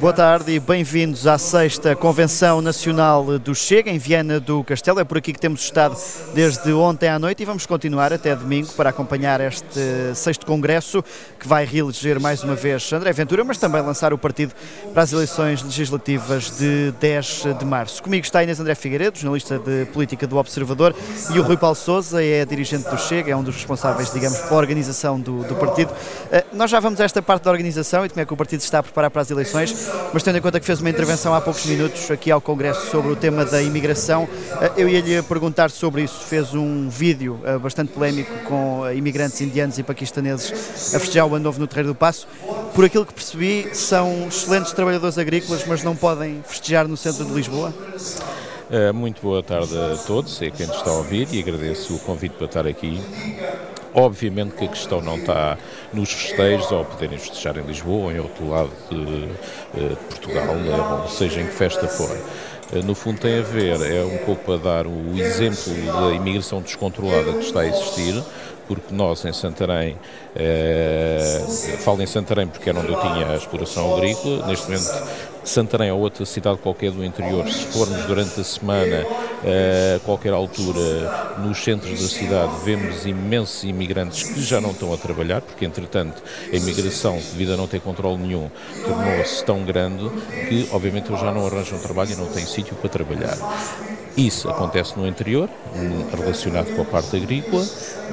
Boa tarde e bem-vindos à sexta Convenção Nacional do Chega, em Viana do Castelo. É por aqui que temos estado desde ontem à noite e vamos continuar até domingo para acompanhar este sexto Congresso que vai reeleger mais uma vez André Ventura, mas também lançar o partido para as eleições legislativas de 10 de março. Comigo está Inês André Figueiredo, jornalista de política do Observador, e o Rui Paulo Souza é dirigente do Chega, é um dos responsáveis, digamos, pela organização do, do partido. Uh, nós já vamos a esta parte da organização e como é que o partido está a preparar para as eleições mas tendo em conta que fez uma intervenção há poucos minutos aqui ao Congresso sobre o tema da imigração, eh, eu ia-lhe perguntar sobre isso. Fez um vídeo eh, bastante polémico com eh, imigrantes indianos e paquistaneses a festejar o ano novo no Terreiro do Passo. Por aquilo que percebi, são excelentes trabalhadores agrícolas, mas não podem festejar no centro de Lisboa? muito boa tarde a todos e quem nos está a ouvir e agradeço o convite para estar aqui. Obviamente que a questão não está nos festejos ou poderem festejar em Lisboa ou em outro lado de, eh, Portugal, né, seja em que festa for. Eh, no fundo tem a ver, é um pouco para dar o exemplo da imigração descontrolada que está a existir, porque nós em Santarém, eh, falo em Santarém porque era onde eu tinha a exploração agrícola, neste momento Santarém ou outra cidade qualquer do interior, se formos durante a semana, a qualquer altura, nos centros da cidade, vemos imensos imigrantes que já não estão a trabalhar, porque entretanto a imigração, devido a não ter controle nenhum, tornou-se tão grande que obviamente eles já não arranjam trabalho e não têm sítio para trabalhar. Isso acontece no interior, relacionado com a parte agrícola,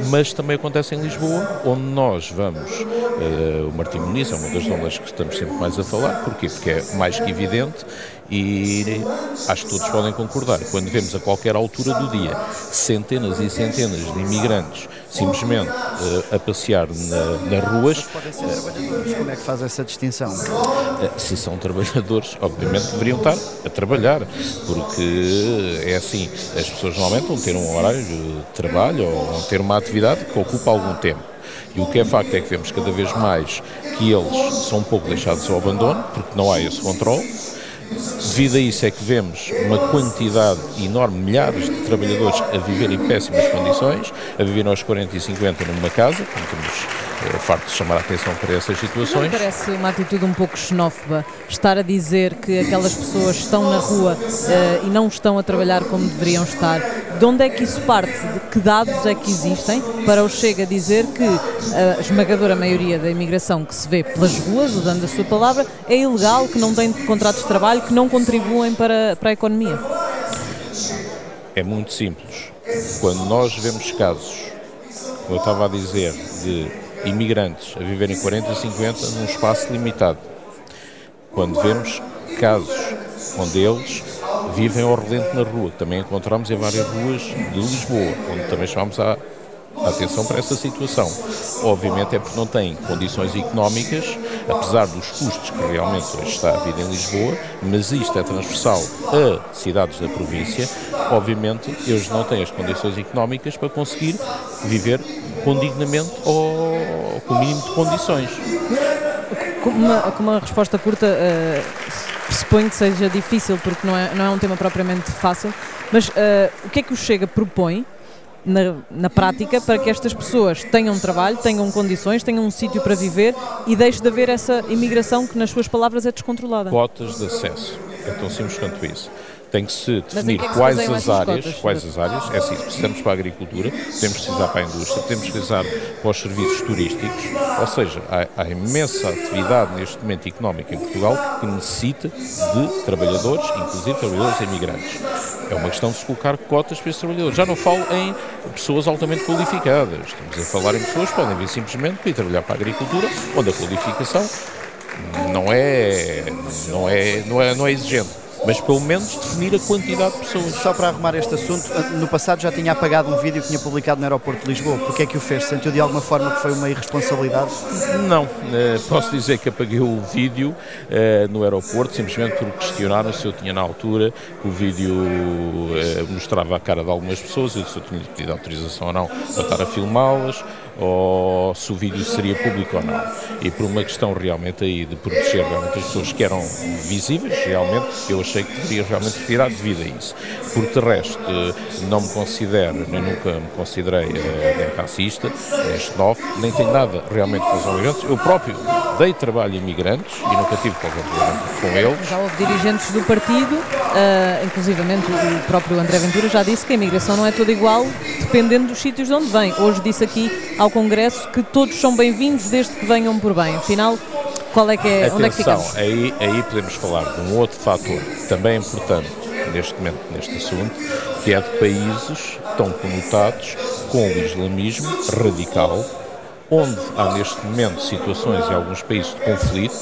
mas também acontece em Lisboa, onde nós vamos. Uh, o Martim Muniz é uma das zonas que estamos sempre mais a falar, porquê? Porque é mais que evidente e acho que todos podem concordar. Quando vemos a qualquer altura do dia centenas e centenas de imigrantes simplesmente uh, a passear na, nas ruas. Mas podem ser trabalhadores, como é que faz essa distinção? Uh, se são trabalhadores, obviamente deveriam estar a trabalhar, porque é assim, as pessoas normalmente vão ter um horário de trabalho ou vão ter uma atividade que ocupa algum tempo. E o que é facto é que vemos cada vez mais que eles são um pouco deixados ao abandono, porque não há esse controle. Devido a isso é que vemos uma quantidade enorme, milhares de trabalhadores a viver em péssimas condições, a viver aos 40 e 50 numa casa, como temos é farto de chamar a atenção para essas situações. Não parece uma atitude um pouco xenófoba estar a dizer que aquelas pessoas estão na rua uh, e não estão a trabalhar como deveriam estar. De onde é que isso parte? De que dados é que existem para o Chega dizer que a esmagadora maioria da imigração que se vê pelas ruas, usando a sua palavra, é ilegal, que não tem contratos de trabalho, que não contribuem para, para a economia? É muito simples. Quando nós vemos casos, como eu estava a dizer, de imigrantes a viverem 40 e 50 num espaço limitado. Quando vemos casos onde eles vivem ao relento na rua, também encontramos em várias ruas de Lisboa, onde também chamamos a atenção para essa situação. Obviamente é porque não têm condições económicas, apesar dos custos que realmente hoje está a vida em Lisboa, mas isto é transversal a cidades da província, obviamente eles não têm as condições económicas para conseguir viver com dignamente ou com o mínimo de condições. Com uma, com uma resposta curta, uh, que seja difícil, porque não é, não é um tema propriamente fácil, mas uh, o que é que o Chega propõe na, na, prática para que estas pessoas tenham trabalho, tenham condições, tenham um sítio para viver e deixe de haver essa imigração que, nas suas palavras, é descontrolada. Cotas de acesso. É tão simples quanto isso tem que se definir que quais as áreas, cotas, quais as áreas, é assim, precisamos para a agricultura, temos precisar para a indústria, temos precisar para os serviços turísticos, ou seja, há, há imensa atividade neste momento económico em Portugal que necessita de trabalhadores, inclusive trabalhadores imigrantes. É uma questão de se colocar cotas para esses trabalhadores. Já não falo em pessoas altamente qualificadas, estamos a falar em pessoas que podem vir simplesmente para ir trabalhar para a agricultura, onde a qualificação não é, não é, não é, não é exigente mas pelo menos definir a quantidade de pessoas. Só para arrumar este assunto, no passado já tinha apagado um vídeo que tinha publicado no aeroporto de Lisboa. Porquê é que o fez? Sentiu de alguma forma que foi uma irresponsabilidade? Não, uh, posso dizer que apaguei o vídeo uh, no aeroporto simplesmente por questionaram se eu tinha na altura que o vídeo mostrava a cara de algumas pessoas e se eu tinha pedido autorização ou não para estar a filmá-las ou se o vídeo seria público ou não. E por uma questão realmente aí de proteger realmente as pessoas que eram visíveis, realmente, eu achei que deveria realmente retirar devido a isso. Porque de resto, não me considero, nem nunca me considerei nem racista, nem xenófobo, nem tenho nada realmente com os imigrantes. Eu próprio dei trabalho a imigrantes e nunca tive qualquer problema com eles. Já houve dirigentes do partido, uh, inclusivamente o próprio André Ventura já disse que a imigração não é toda igual, dependendo dos sítios de onde vem. Hoje disse aqui ao Congresso que todos são bem-vindos desde que venham por bem. Afinal, qual é que é, Atenção, onde é que ficamos? Aí, aí podemos falar de um outro fator também importante neste momento, neste assunto, que é de países tão conotados com o islamismo radical, onde há neste momento situações em alguns países de conflito,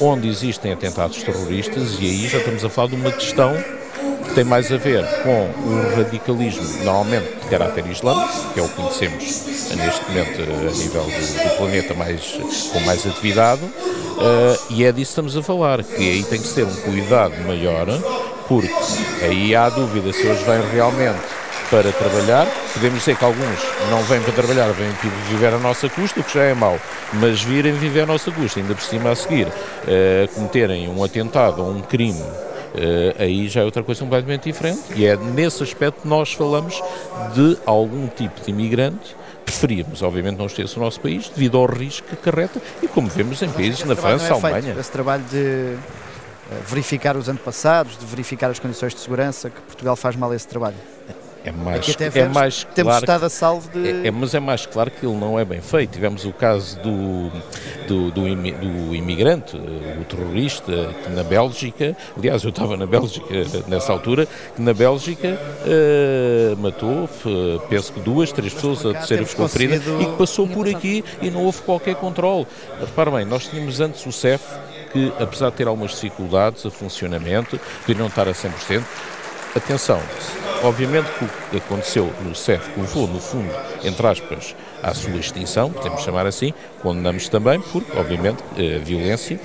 onde existem atentados terroristas, e aí já estamos a falar de uma questão que tem mais a ver com o radicalismo, normalmente de caráter islâmico, que é o que conhecemos neste momento a nível do, do planeta mais, com mais atividade, uh, e é disso que estamos a falar, que aí tem que ser um cuidado maior, porque aí há dúvida se eles vêm realmente para trabalhar. Podemos dizer que alguns não vêm para trabalhar, vêm viver a nossa custa, o que já é mau, mas virem viver a nossa custa, ainda por cima a seguir, uh, cometerem um atentado ou um crime Uh, aí já é outra coisa completamente diferente. E é nesse aspecto que nós falamos de algum tipo de imigrante. Preferíamos, obviamente, não estivesse no nosso país devido ao risco que carreta e como vemos em países na França, é Alemanha. Feito, esse trabalho de eh, verificar os antepassados, de verificar as condições de segurança, que Portugal faz mal esse trabalho é mais, é mais temos claro estado a salvo de... É, é, mas é mais claro que ele não é bem feito. Tivemos o caso do, do, do, do imigrante, o terrorista, que na Bélgica, aliás, eu estava na Bélgica nessa altura, que na Bélgica uh, matou, penso que duas, três pessoas, a terceira ferida, e que passou por aqui e não houve qualquer controle. Repara bem, nós tínhamos antes o CEF, que apesar de ter algumas dificuldades a funcionamento, de não estar a 100%, atenção, Obviamente que o que aconteceu no CEF, levou, no fundo, entre aspas, à sua extinção, podemos chamar assim, condenamos também, porque, obviamente, a violência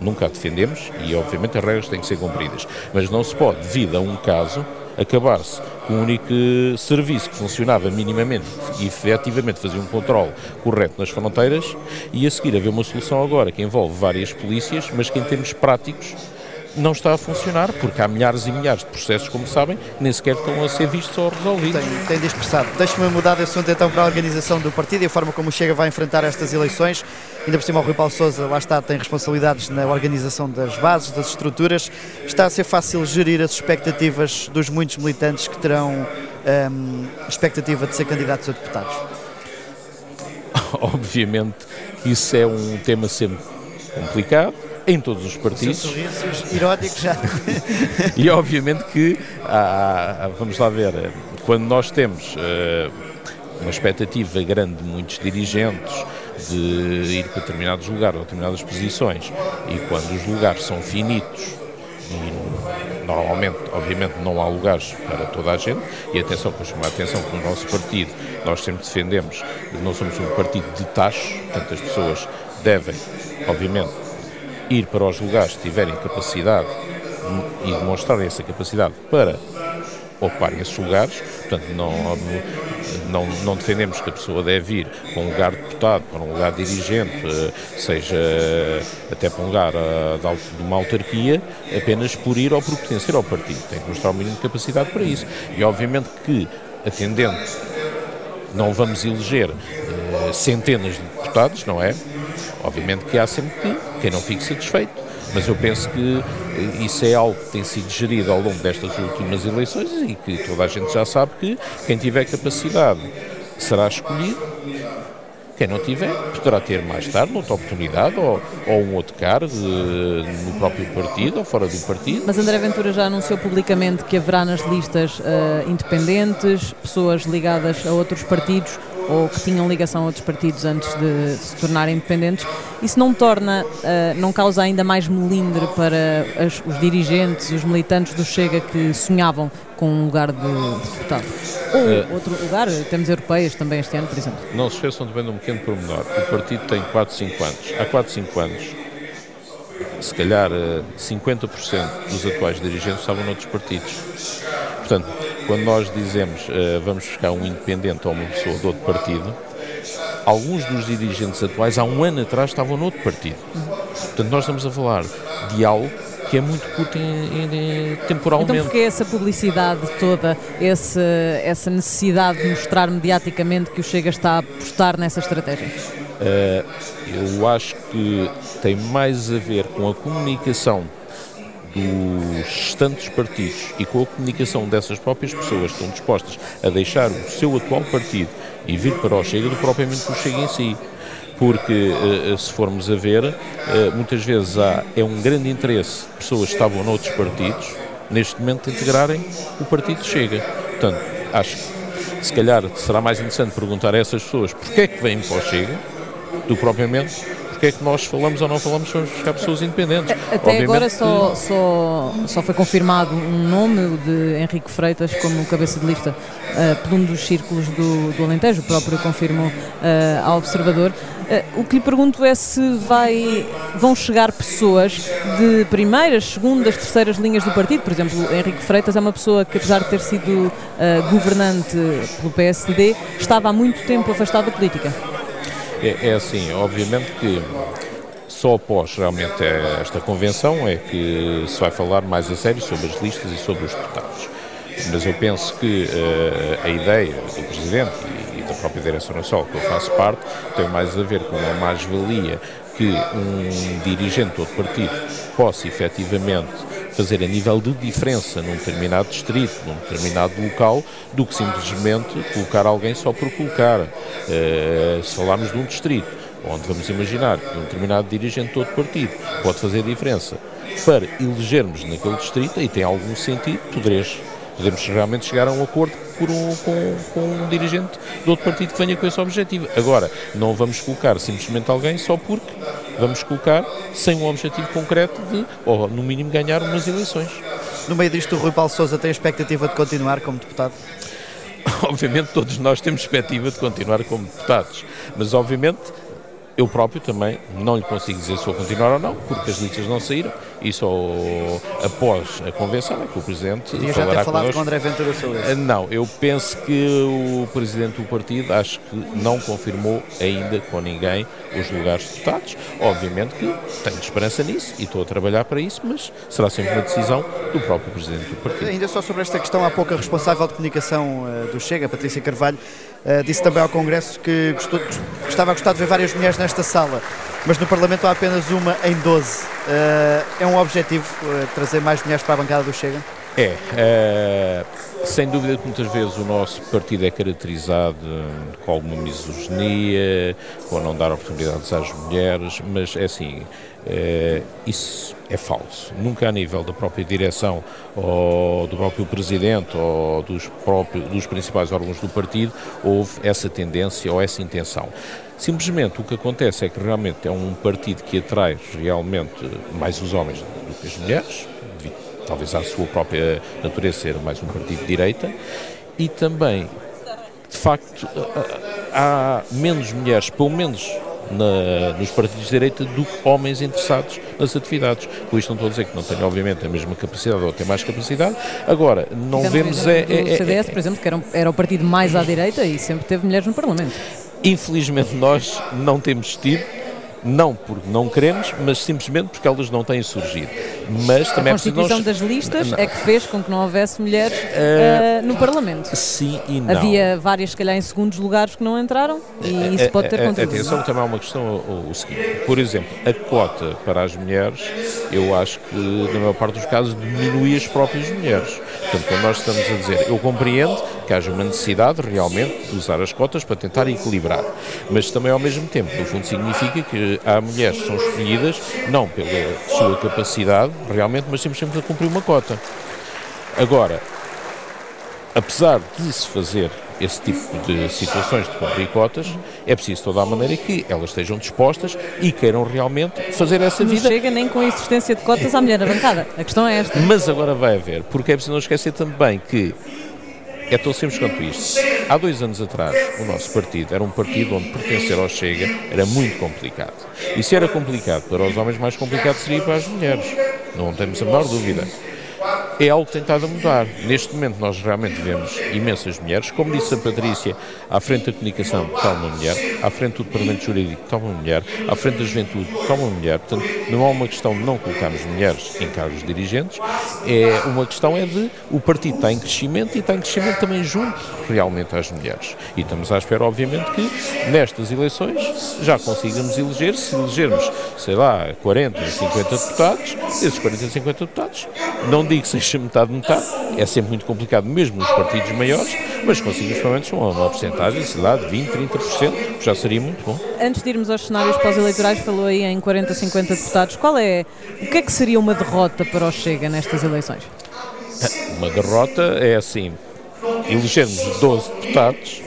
nunca a defendemos e, obviamente, as regras têm que ser cumpridas. Mas não se pode, devido a um caso, acabar-se com um único serviço que funcionava minimamente e efetivamente fazia um controle correto nas fronteiras e a seguir haver uma solução agora que envolve várias polícias, mas que em termos práticos não está a funcionar, porque há milhares e milhares de processos, como sabem, nem sequer estão a ser vistos ou resolvidos. Tem, tem dispersado. Deixe-me mudar de assunto então para a organização do partido e a forma como o Chega vai enfrentar estas eleições. Ainda por cima o Rui Paulo Sousa, lá está, tem responsabilidades na organização das bases, das estruturas. Está a ser fácil gerir as expectativas dos muitos militantes que terão hum, expectativa de ser candidatos a deputados? Obviamente, isso é um tema sempre complicado em todos os partidos. Sorrisos irónicos já. e obviamente que, há, vamos lá ver, quando nós temos uh, uma expectativa grande de muitos dirigentes de ir para determinados lugares ou determinadas posições e quando os lugares são finitos e normalmente, obviamente, não há lugares para toda a gente e atenção, para chamar a atenção que no nosso partido nós sempre defendemos, não somos um partido de taxos, portanto as pessoas devem, obviamente, ir para os lugares que tiverem capacidade e demonstrarem essa capacidade para ocuparem esses lugares, portanto não, não, não defendemos que a pessoa deve ir para um lugar de deputado, para um lugar de dirigente, eh, seja até para um lugar eh, de uma autarquia, apenas por ir ou por pertencer ao partido. Tem que mostrar o mínimo de capacidade para isso. E obviamente que, atendendo, não vamos eleger uh, centenas de deputados, não é? Obviamente que há sempre que quem não fique satisfeito, mas eu penso que isso é algo que tem sido gerido ao longo destas últimas eleições e que toda a gente já sabe que quem tiver capacidade será escolhido. Quem não tiver, poderá ter mais tarde outra oportunidade ou, ou um outro cargo no próprio partido ou fora do partido. Mas André Ventura já anunciou publicamente que haverá nas listas uh, independentes, pessoas ligadas a outros partidos ou que tinham ligação a outros partidos antes de se tornarem independentes, isso não torna, uh, não causa ainda mais melindre para as, os dirigentes, os militantes do Chega que sonhavam com um lugar de, de deputado? Ou uh, outro lugar, temos europeias também este ano, por exemplo. Não se esqueçam também de um pequeno pormenor. O partido tem 4, 5 anos. Há 4, 5 anos, se calhar 50% eh, dos atuais dirigentes estavam noutros partidos. Portanto, quando nós dizemos uh, vamos buscar um independente ou uma pessoa de outro partido, alguns dos dirigentes atuais há um ano atrás estavam noutro partido. Portanto, nós estamos a falar de algo que é muito curto em, em, temporalmente. Então porque essa publicidade toda, esse, essa necessidade de mostrar mediaticamente que o Chega está a apostar nessa estratégia? Uh, eu acho que tem mais a ver com a comunicação dos restantes partidos e com a comunicação dessas próprias pessoas que estão dispostas a deixar o seu atual partido e vir para o Chega do que propriamente o Chega em si. Porque, eh, se formos a ver, eh, muitas vezes há, é um grande interesse de pessoas que estavam noutros partidos, neste momento, integrarem o partido Chega. Portanto, acho que se calhar será mais interessante perguntar a essas pessoas porque é que vêm para o Chega, do propriamente porque é que nós falamos ou não falamos sobre buscar pessoas independentes. Até Obviamente agora só, que... só, só foi confirmado um nome de Henrique Freitas como cabeça de lista uh, por um dos círculos do, do Alentejo, o próprio confirmou uh, ao Observador. Uh, o que lhe pergunto é se vai, vão chegar pessoas de primeiras, segundas, terceiras linhas do partido. Por exemplo, Henrique Freitas é uma pessoa que, apesar de ter sido governante pelo PSD, estava há muito tempo afastado da política. É, é assim, obviamente que só após realmente esta convenção é que se vai falar mais a sério sobre as listas e sobre os deputados. Mas eu penso que uh, a ideia do Presidente e, e da própria Direção Nacional, que eu faço parte, tem mais a ver com uma mais-valia que um dirigente de outro partido possa efetivamente fazer a nível de diferença num determinado distrito, num determinado local, do que simplesmente colocar alguém só por colocar. Uh, se falarmos de um distrito, onde vamos imaginar que um determinado dirigente de outro partido pode fazer diferença para elegermos naquele distrito, aí tem algum sentido, poderes, podemos realmente chegar a um acordo um, com, com um dirigente de outro partido que venha com esse objetivo. Agora, não vamos colocar simplesmente alguém só porque vamos colocar sem um objetivo concreto de, ou no mínimo, ganhar umas eleições. No meio disto, o Rui Paulo Sousa tem a expectativa de continuar como deputado? Obviamente todos nós temos expectativa de continuar como deputados, mas obviamente eu próprio também não lhe consigo dizer se vou continuar ou não, porque as listas não saíram e só após a convenção é que o Presidente falará já ter falado com André Ventura sobre isso. Não, eu penso que o Presidente do partido acho que não confirmou ainda com ninguém os lugares de deputados. Obviamente que tenho esperança nisso e estou a trabalhar para isso, mas será sempre uma decisão do próprio Presidente do partido. Ainda só sobre esta questão, há pouco a responsável de comunicação uh, do Chega, Patrícia Carvalho, uh, disse também ao Congresso que gostou, estava a gostar de ver várias mulheres nesta sala mas no Parlamento há apenas uma em 12. Uh, eh, é um objetivo uh, trazer mais mulheres para a bancada do Chega? É, sem dúvida que muitas vezes o nosso partido é caracterizado com alguma misoginia, com não dar oportunidades às mulheres, mas é assim, é, isso é falso. Nunca a nível da própria direção ou do próprio presidente ou dos, próprios, dos principais órgãos do partido houve essa tendência ou essa intenção. Simplesmente o que acontece é que realmente é um partido que atrai realmente mais os homens do que as mulheres, devido talvez à sua própria natureza ser mais um partido de direita, e também, de facto, há menos mulheres, pelo menos na, nos partidos de direita do que homens interessados nas atividades. Com isto não estou a dizer que não tenho, obviamente, a mesma capacidade ou até mais capacidade. Agora, não vemos... É, é, o CDS, é, por exemplo, que era, um, era o partido mais à direita e sempre teve mulheres no Parlamento. Infelizmente nós não temos tido, não porque não queremos, mas simplesmente porque elas não têm surgido. Mas também a constituição nós... das listas não. é que fez com que não houvesse mulheres uh, uh, no Parlamento. Sim e não. Havia várias, se calhar, em segundos lugares que não entraram e uh, isso pode ter contribuído. Atenção, também há uma questão o, o, seguinte. Por exemplo, a cota para as mulheres, eu acho que, na maior parte dos casos, diminui as próprias mulheres. Portanto, quando nós estamos a dizer, eu compreendo que haja uma necessidade realmente de usar as cotas para tentar equilibrar, mas também ao mesmo tempo, no fundo, significa que há mulheres que são escolhidas não pela sua capacidade realmente, mas simplesmente a cumprir uma cota. Agora, apesar de se fazer esse tipo de situações de cumprir cotas, é preciso toda a maneira que elas estejam dispostas e queiram realmente fazer essa não vida. Não chega nem com a existência de cotas à mulher na bancada. A questão é esta. Mas agora vai haver, porque é preciso não esquecer também que é tão simples quanto isto. Há dois anos atrás, o nosso partido era um partido onde pertencer ao Chega era muito complicado. E se era complicado para os homens, mais complicado seria para as mulheres. Não temos a menor dúvida. É algo tentado a mudar. Neste momento nós realmente vemos imensas mulheres, como disse a Patrícia, à frente da comunicação está uma mulher, à frente do departamento jurídico está uma mulher, à frente da juventude está uma mulher, portanto não há uma questão de não colocarmos mulheres em cargos dirigentes, é uma questão é de o partido está em crescimento e está em crescimento também junto realmente às mulheres. E estamos à espera, obviamente, que nestas eleições já consigamos eleger, se elegermos, sei lá, 40, 50 deputados, esses 40, 50 deputados, não digo que seja metade, metade, é sempre muito complicado, mesmo nos partidos maiores, mas conseguimos pelo menos uma, uma porcentagem, sei lá, de 20, 30%, já seria muito bom. Antes de irmos aos cenários pós-eleitorais, falou aí em 40, 50 deputados. Qual é, o que é que seria uma derrota para o Chega nestas eleições? Uma derrota é assim, elegermos 12 deputados,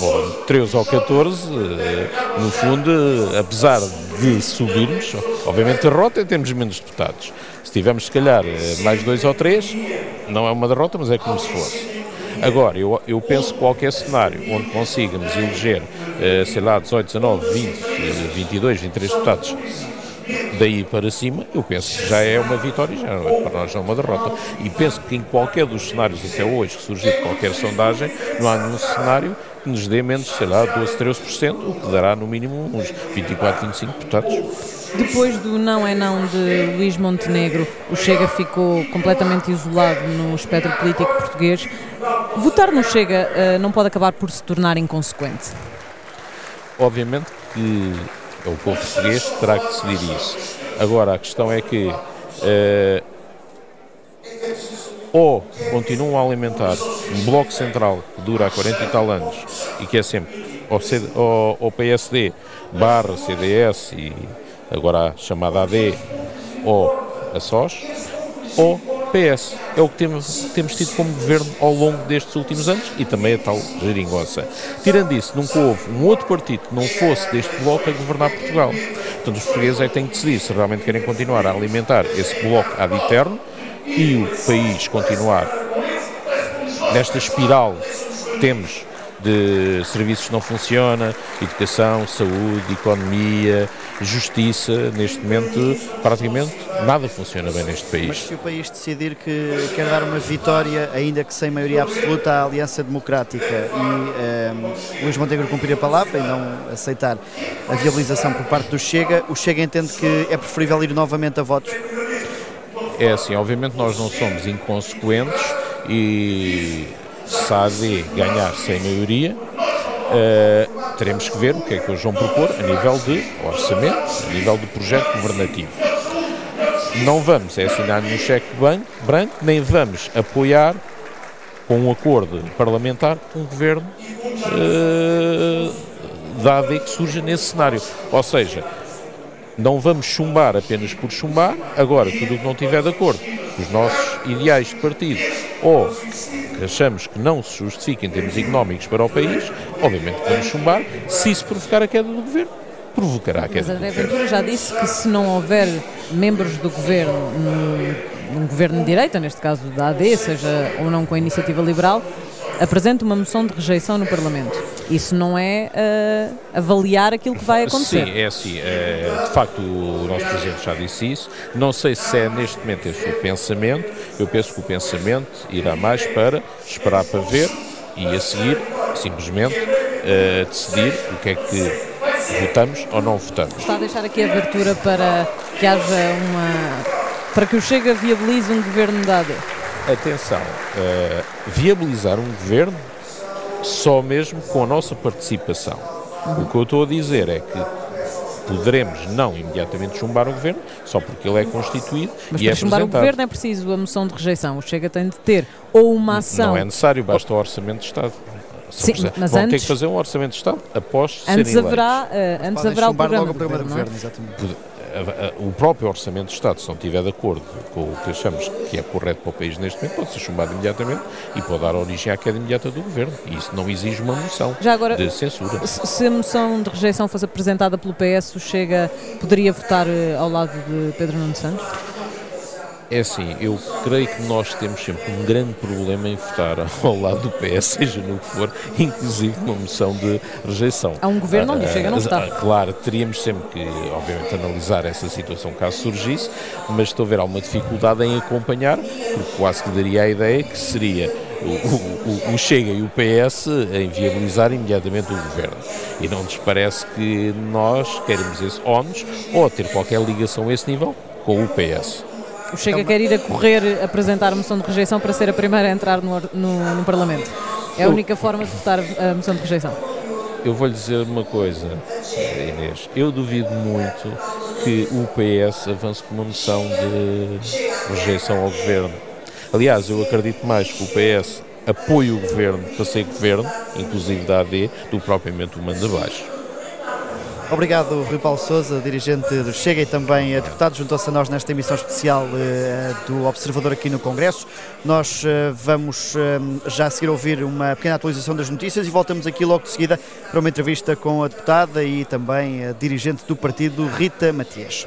ou 13 ou 14, eh, no fundo, apesar de subirmos, obviamente derrota é termos menos deputados. Se tivermos, se calhar, eh, mais dois ou três, não é uma derrota, mas é como se fosse. Agora, eu, eu penso que qualquer cenário onde consigamos eleger, eh, sei lá, 18, 19, 20, 22, 23 deputados daí para cima, eu penso que já é uma vitória, já é, para nós é uma derrota. E penso que em qualquer dos cenários até hoje que surgiu de qualquer sondagem, não há nenhum cenário que nos dê menos, sei lá, 12, 13%, o que dará no mínimo uns 24, 25 deputados. Depois do não é não de Luís Montenegro, o Chega ficou completamente isolado no espectro político português. Votar no Chega uh, não pode acabar por se tornar inconsequente? Obviamente que o povo português terá que decidir isso. Agora, a questão é que uh, ou continuam a alimentar um bloco central que dura há 40 e tal anos e que é sempre o PSD barra CDS e agora a chamada AD ou a SOS, ou PS. É o que temos, temos tido como governo ao longo destes últimos anos e também a tal geringonça. Tirando isso, nunca houve um outro partido que não fosse deste bloco a governar Portugal. Portanto, os portugueses é que têm que decidir se realmente querem continuar a alimentar esse bloco ad eterno e o país continuar nesta espiral que temos de serviços que não funciona, educação, saúde, economia, justiça, neste momento praticamente nada funciona bem neste país. Mas se o país decidir que quer dar uma vitória, ainda que sem maioria absoluta, à Aliança Democrática e um, ehm, Luís Montenegro cumprir a palavra e não aceitar a viabilização por parte do Chega, o Chega entende que é preferível ir novamente a votos? É assim, obviamente nós não somos inconsequentes e se a AD ganhar sem maioria, uh, teremos que ver o que é que eles vão propor a nível de orçamento, a nível do projeto governativo. Não vamos é assinar nenhum cheque branco, nem vamos apoiar com um acordo parlamentar um governo uh, da AD que surja nesse cenário. Ou seja, não vamos chumbar apenas por chumbar, agora tudo o que não tiver de acordo os nossos ideais de partido ou achamos que não se justifica em termos económicos para o país, obviamente vamos chumbar se isso provocar a queda do governo. Provocará a queda Mas André Ventura já disse que se não houver membros do governo num governo de direita, neste caso da AD, seja ou não com a iniciativa liberal, apresenta uma moção de rejeição no Parlamento. Isso não é uh, avaliar aquilo que vai acontecer. Sim, é assim. É, de facto, o nosso Presidente já disse isso. Não sei se é neste momento esse o pensamento. Eu penso que o pensamento irá mais para esperar para ver e a seguir, simplesmente, uh, decidir o que é que votamos ou não votamos. Está a deixar aqui a abertura para que haja uma. para que o Chega viabilize um governo da AD atenção, uh, viabilizar um governo só mesmo com a nossa participação. Uhum. O que eu estou a dizer é que poderemos não imediatamente chumbar o governo, só porque ele é constituído Mas e é para chumbar o governo é preciso a moção de rejeição. O Chega tem de ter ou uma ação... Não é necessário, basta o Orçamento de Estado. Sim, mas Vão antes, ter que fazer um Orçamento de Estado após antes serem haverá, uh, antes haverá o programa, logo o programa de governo, governo exatamente o próprio Orçamento de Estado, se não estiver de acordo com o que achamos que é correto para o país neste momento, pode ser chumbado imediatamente e pode dar origem à queda imediata do governo. E isso não exige uma moção agora, de censura. Se a moção de rejeição fosse apresentada pelo PS, o Chega poderia votar eh, ao lado de Pedro Nuno Santos? É assim, eu creio que nós temos sempre um grande problema em votar ao lado do PS, seja no que for, inclusive uma moção de rejeição. Há um governo onde chega não está. Claro, teríamos sempre que, obviamente, analisar essa situação caso surgisse, mas estou a ver alguma dificuldade em acompanhar, porque quase que daria a ideia que seria o, o, o, Chega e o PS a inviabilizar imediatamente o governo. E não nos parece que nós queremos esse ónus ou ter qualquer ligação a esse nível com o PS. O Chega quer ir a correr apresentar a moção de rejeição para ser a primeira a entrar no, no, no Parlamento. É a única forma de votar a moção de rejeição. Eu vou-lhe dizer uma coisa, Inês. Eu duvido muito que o PS avance com uma moção de rejeição ao governo. Aliás, eu acredito mais que o PS apoie o governo para ser governo, inclusive da AD, do que propriamente o manda abaixo. Obrigado, Rui Paulo Souza, dirigente do Chega e também deputado, juntou-se a nós nesta emissão especial eh, do Observador aqui no Congresso. Nós eh, vamos eh, já a seguir ouvir uma pequena atualização das notícias e voltamos aqui logo de seguida para uma entrevista com a deputada e também a dirigente do partido, Rita Matias.